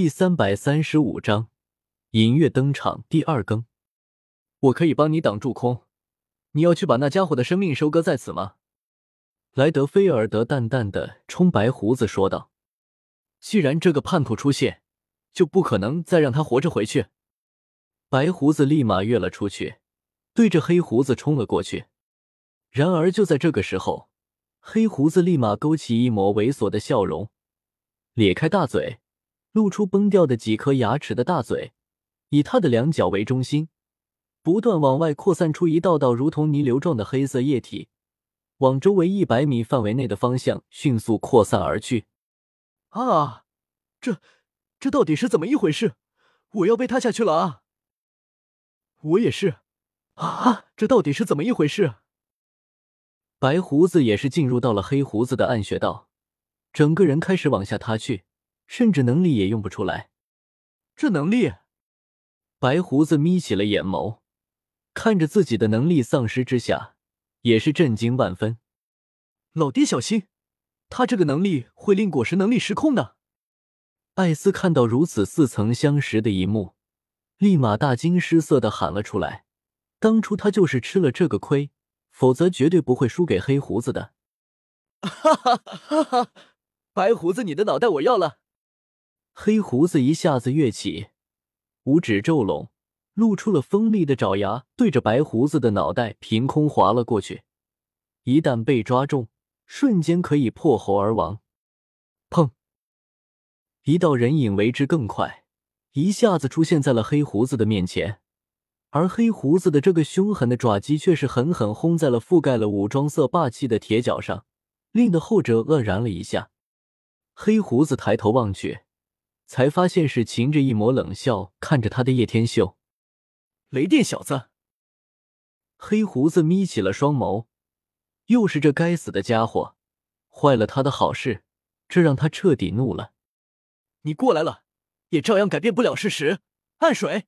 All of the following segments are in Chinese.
第三百三十五章，银月登场第二更。我可以帮你挡住空，你要去把那家伙的生命收割在此吗？莱德菲尔德淡淡的冲白胡子说道：“既然这个叛徒出现，就不可能再让他活着回去。”白胡子立马跃了出去，对着黑胡子冲了过去。然而就在这个时候，黑胡子立马勾起一抹猥琐的笑容，咧开大嘴，露出崩掉的几颗牙齿的大嘴，以他的两脚为中心，不断往外扩散出一道道如同泥流状的黑色液体，往周围一百米范围内的方向迅速扩散而去。啊，这这到底是怎么一回事？我要被塌下去了啊！我也是，啊，这到底是怎么一回事？白胡子也是进入到了黑胡子的暗穴道，整个人开始往下塌去，甚至能力也用不出来。这能力？白胡子眯起了眼眸，看着自己的能力丧失之下，也是震惊万分。老爹小心，他这个能力会令果实能力失控的。艾斯看到如此似曾相识的一幕，立马大惊失色的喊了出来。当初他就是吃了这个亏。否则绝对不会输给黑胡子的。哈哈哈哈！白胡子，你的脑袋我要了！黑胡子一下子跃起，五指骤拢，露出了锋利的爪牙，对着白胡子的脑袋凭空划了过去。一旦被抓中，瞬间可以破喉而亡。砰！一道人影为之更快，一下子出现在了黑胡子的面前。而黑胡子的这个凶狠的爪击却是狠狠轰在了覆盖了武装色霸气的铁脚上，令得后者愕然了一下。黑胡子抬头望去，才发现是噙着一抹冷笑看着他的叶天秀。雷电小子！黑胡子眯起了双眸，又是这该死的家伙，坏了他的好事，这让他彻底怒了。你过来了，也照样改变不了事实。暗水。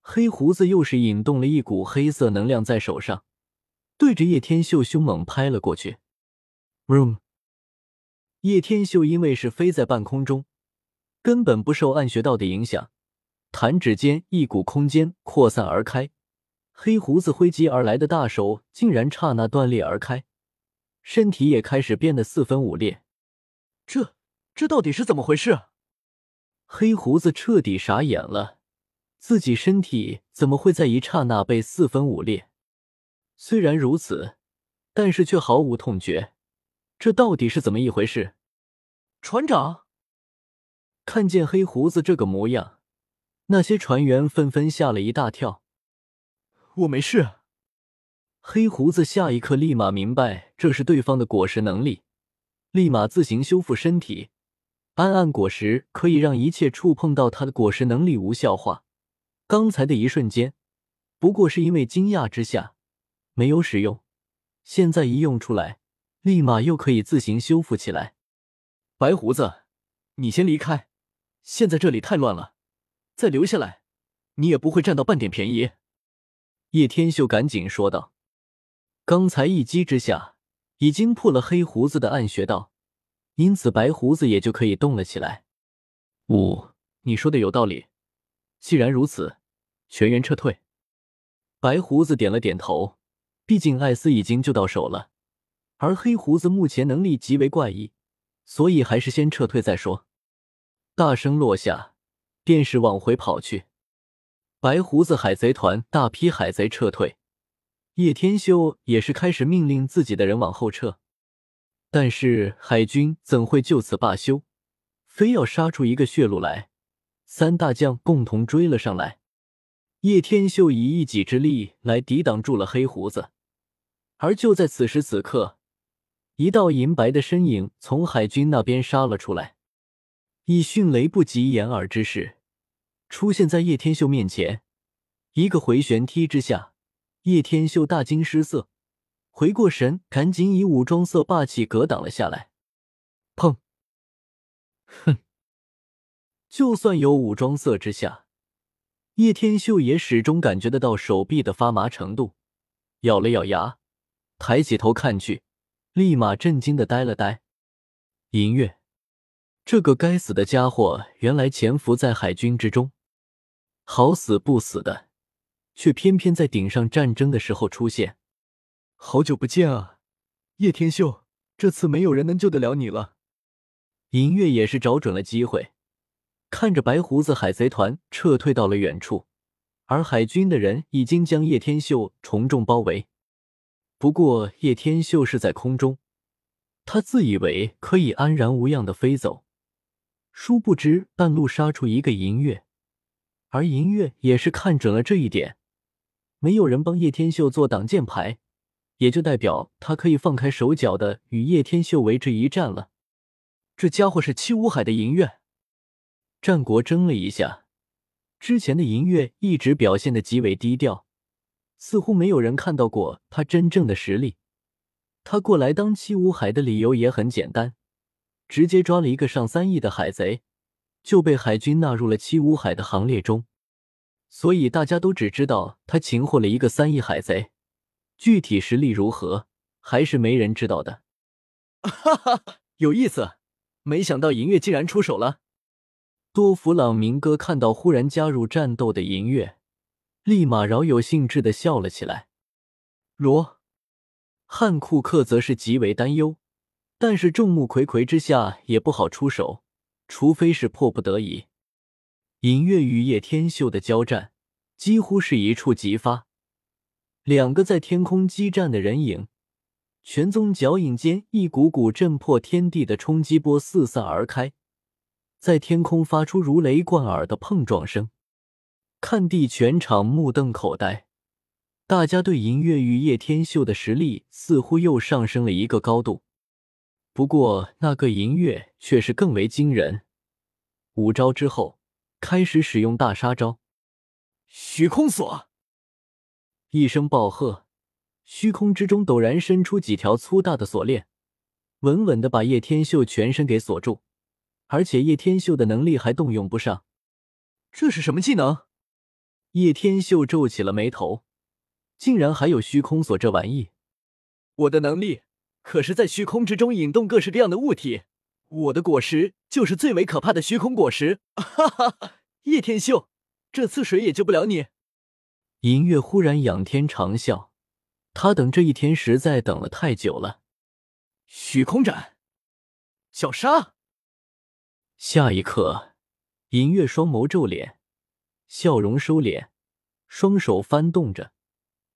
黑胡子又是引动了一股黑色能量在手上，对着叶天秀凶猛拍了过去。Room，叶天秀因为是飞在半空中，根本不受暗穴道的影响，弹指间一股空间扩散而开，黑胡子挥击而来的大手竟然刹那断裂而开，身体也开始变得四分五裂。这这到底是怎么回事？黑胡子彻底傻眼了。自己身体怎么会在一刹那被四分五裂？虽然如此，但是却毫无痛觉。这到底是怎么一回事？船长看见黑胡子这个模样，那些船员纷纷吓了一大跳。我没事。黑胡子下一刻立马明白这是对方的果实能力，立马自行修复身体。暗暗果实可以让一切触碰到他的果实能力无效化。刚才的一瞬间，不过是因为惊讶之下没有使用，现在一用出来，立马又可以自行修复起来。白胡子，你先离开，现在这里太乱了，再留下来，你也不会占到半点便宜。叶天秀赶紧说道：“刚才一击之下，已经破了黑胡子的暗穴道，因此白胡子也就可以动了起来。”五，你说的有道理。既然如此，全员撤退。白胡子点了点头，毕竟艾斯已经救到手了，而黑胡子目前能力极为怪异，所以还是先撤退再说。大声落下，便是往回跑去。白胡子海贼团大批海贼撤退，叶天修也是开始命令自己的人往后撤。但是海军怎会就此罢休，非要杀出一个血路来？三大将共同追了上来，叶天秀以一己之力来抵挡住了黑胡子。而就在此时此刻，一道银白的身影从海军那边杀了出来，以迅雷不及掩耳之势出现在叶天秀面前。一个回旋踢之下，叶天秀大惊失色，回过神，赶紧以武装色霸气格挡了下来。砰！哼！就算有武装色之下，叶天秀也始终感觉得到手臂的发麻程度。咬了咬牙，抬起头看去，立马震惊的呆了呆。银月，这个该死的家伙原来潜伏在海军之中，好死不死的，却偏偏在顶上战争的时候出现。好久不见啊，叶天秀，这次没有人能救得了你了。银月也是找准了机会，看着白胡子海贼团撤退到了远处，而海军的人已经将叶天秀重重包围。不过叶天秀是在空中，他自以为可以安然无恙的飞走，殊不知半路杀出一个银月，而银月也是看准了这一点，没有人帮叶天秀做挡箭牌，也就代表他可以放开手脚的与叶天秀为之一战了。这家伙是七武海的银月。战国怔了一下，之前的银月一直表现的极为低调，似乎没有人看到过他真正的实力。他过来当七武海的理由也很简单，直接抓了一个上三亿的海贼，就被海军纳入了七武海的行列中。所以大家都只知道他擒获了一个三亿海贼，具体实力如何，还是没人知道的。哈哈，有意思。没想到银月竟然出手了。多弗朗明哥看到忽然加入战斗的银月，立马饶有兴致的笑了起来。罗汉库克则是极为担忧，但是众目睽睽之下也不好出手，除非是迫不得已。银月与叶天秀的交战几乎是一触即发，两个在天空激战的人影。拳宗脚影间，一股股震破天地的冲击波四散而开，在天空发出如雷贯耳的碰撞声。看地全场目瞪口呆，大家对银月与叶天秀的实力似乎又上升了一个高度。不过，那个银月却是更为惊人。五招之后，开始使用大杀招——虚空锁。一声暴喝。虚空之中陡然伸出几条粗大的锁链，稳稳的把叶天秀全身给锁住，而且叶天秀的能力还动用不上。这是什么技能？叶天秀皱起了眉头，竟然还有虚空锁这玩意！我的能力可是在虚空之中引动各式各样的物体，我的果实就是最为可怕的虚空果实！哈哈哈！叶天秀，这次谁也救不了你！银月忽然仰天长啸。他等这一天实在等了太久了。虚空斩，小沙。下一刻，银月双眸皱脸，笑容收敛，双手翻动着，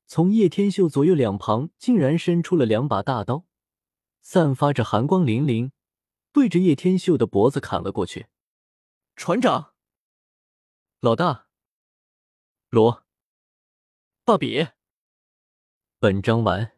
从叶天秀左右两旁竟然伸出了两把大刀，散发着寒光凛凛，对着叶天秀的脖子砍了过去。船长，老大，罗，爸比。本章完。